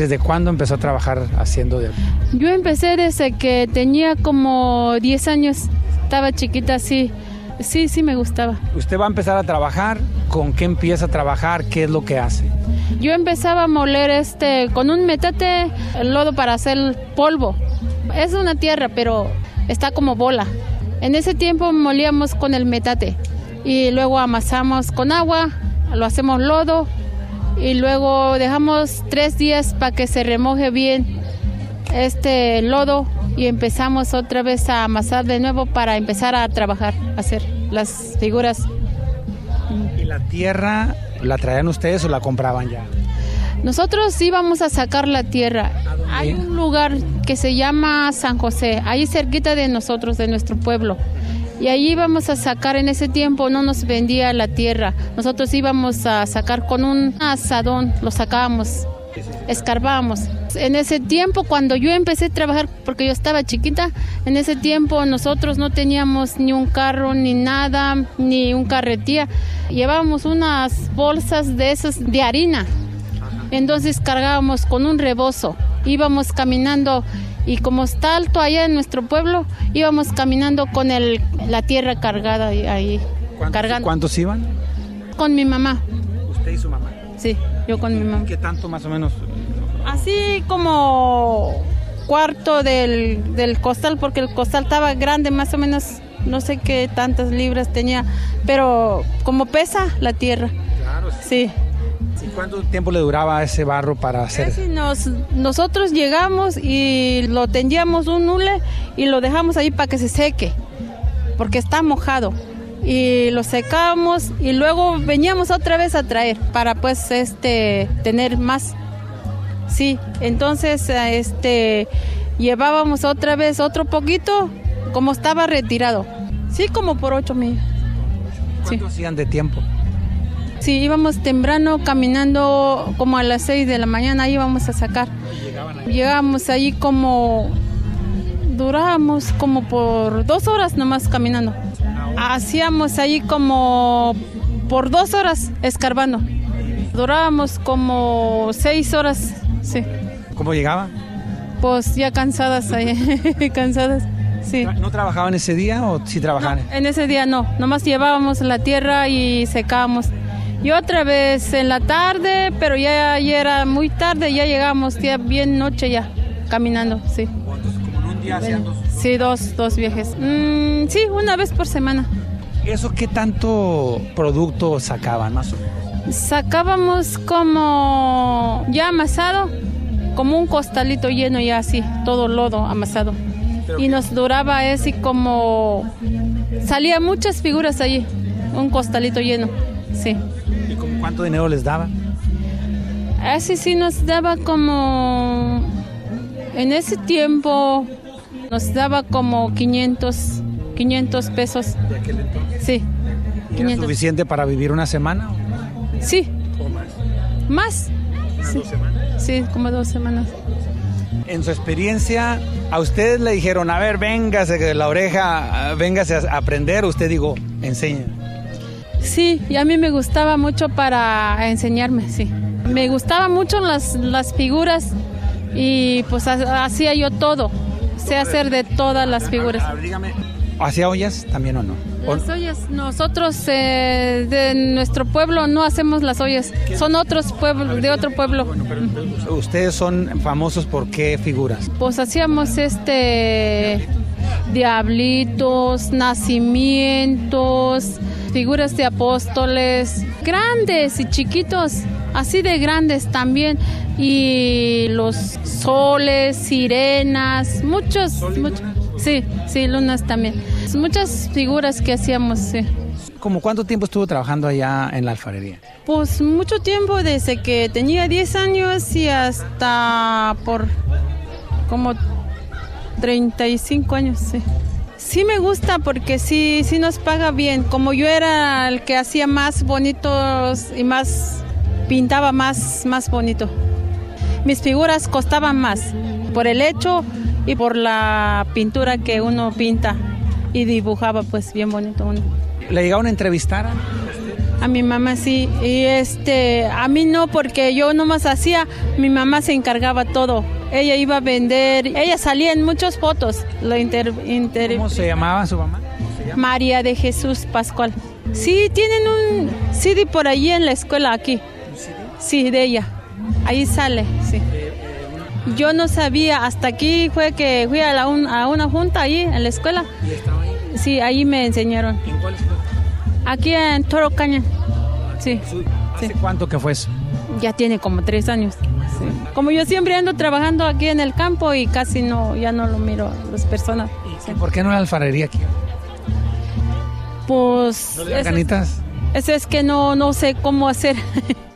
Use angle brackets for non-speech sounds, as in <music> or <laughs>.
¿Desde cuándo empezó a trabajar haciendo de Yo empecé desde que tenía como 10 años. Estaba chiquita, sí. Sí, sí me gustaba. Usted va a empezar a trabajar, ¿con qué empieza a trabajar? ¿Qué es lo que hace? Yo empezaba a moler este con un metate el lodo para hacer polvo. Es una tierra, pero está como bola. En ese tiempo molíamos con el metate y luego amasamos con agua, lo hacemos lodo y luego dejamos tres días para que se remoje bien este lodo y empezamos otra vez a amasar de nuevo para empezar a trabajar, a hacer las figuras. ¿Y la tierra la traían ustedes o la compraban ya? Nosotros íbamos a sacar la tierra. Hay un lugar que se llama San José, ahí cerquita de nosotros, de nuestro pueblo. Y ahí íbamos a sacar, en ese tiempo no nos vendía la tierra. Nosotros íbamos a sacar con un asadón, lo sacábamos, escarbábamos. En ese tiempo, cuando yo empecé a trabajar, porque yo estaba chiquita, en ese tiempo nosotros no teníamos ni un carro, ni nada, ni un carretilla. Llevábamos unas bolsas de esas de harina. Entonces cargábamos con un rebozo. Íbamos caminando y como está alto allá en nuestro pueblo, íbamos caminando con el, la tierra cargada ahí. ¿Cuántos, cargando. ¿Cuántos iban? Con mi mamá. ¿Usted y su mamá? Sí, yo con mi mamá. ¿Qué tanto más o menos? Así como cuarto del, del costal, porque el costal estaba grande, más o menos, no sé qué tantas libras tenía, pero como pesa la tierra. Claro. Sí. ¿Y cuánto tiempo le duraba ese barro para hacer? Casi nos, nosotros llegamos y lo tendíamos un hule y lo dejamos ahí para que se seque, porque está mojado. Y lo secamos y luego veníamos otra vez a traer para pues este tener más. Sí, entonces este llevábamos otra vez otro poquito como estaba retirado. Sí, como por ocho mil. ¿Cuánto hacían de tiempo? Sí, íbamos temprano caminando como a las 6 de la mañana, íbamos a sacar. Llegábamos ahí como, durábamos como por dos horas nomás caminando. Hacíamos ahí como por dos horas escarbando. Durábamos como seis horas, sí. ¿Cómo llegaba? Pues ya cansadas ahí, <laughs> cansadas. Sí. ¿No trabajaban ese día o sí trabajaban? No, en ese día no, nomás llevábamos la tierra y secábamos. Y otra vez en la tarde, pero ya, ya era muy tarde, ya llegamos, ya bien noche ya, caminando, sí. ¿Como en un día hacían dos? Sí, dos, dos viajes. Mm, sí, una vez por semana. ¿Eso qué tanto producto sacaban más o menos? Sacábamos como ya amasado, como un costalito lleno ya así, todo lodo amasado. Y nos duraba así como... Salía muchas figuras allí, un costalito lleno, sí. ¿Y como cuánto dinero les daba? Así sí nos daba como... En ese tiempo nos daba como 500, 500 pesos. ¿De aquel entonces? Sí. ¿Era 500. suficiente para vivir una semana? Sí, ¿O más? más. ¿Unas Sí. dos semanas? Sí, como dos semanas. En su experiencia, a ustedes le dijeron, a ver, véngase de la oreja, véngase a aprender. Usted digo, enseña. Sí, y a mí me gustaba mucho para enseñarme, sí. Me gustaban mucho las, las figuras y pues ha- hacía yo todo. Sé hacer de todas las figuras. A ver, dígame, ¿hacía ollas también o no? ¿O- Las ollas, nosotros eh, de nuestro pueblo no hacemos las ollas, son otros pueblos, de otro pueblo. Ustedes son famosos por qué figuras? Pues hacíamos este diablitos, nacimientos, figuras de apóstoles, grandes y chiquitos, así de grandes también, y los soles, sirenas, muchos, muchos, sí, sí, lunas también, muchas figuras que hacíamos, sí. ¿Como cuánto tiempo estuvo trabajando allá en la alfarería? Pues mucho tiempo, desde que tenía 10 años y hasta por como 35 años, sí. Sí me gusta porque sí, sí nos paga bien. Como yo era el que hacía más bonitos y más, pintaba más, más bonito. Mis figuras costaban más por el hecho y por la pintura que uno pinta y dibujaba pues bien bonito uno. ¿Le llegaron a entrevistar? A mi mamá sí. Y este, a mí no, porque yo nomás hacía, mi mamá se encargaba todo. Ella iba a vender, ella salía en muchas fotos. Lo inter, inter- ¿Cómo se llamaba su mamá? María de Jesús Pascual. Sí, tienen un CD por allí en la escuela aquí. Sí, de ella. Ahí sale, sí. Yo no sabía, hasta aquí fue que fui a, la un- a una junta ahí en la escuela. ¿Y estaba ahí? Sí, ahí me enseñaron. ¿En cuál escuela? Aquí en Toro Caña. Sí, ¿Hace Sí. cuánto que fue eso? ya tiene como tres años. Sí. Como yo siempre ando trabajando aquí en el campo y casi no, ya no lo miro a las personas. ¿Y por qué no la alfarería aquí? Pues ¿No le dan eso, ganitas? eso es que no, no sé cómo hacer. <laughs>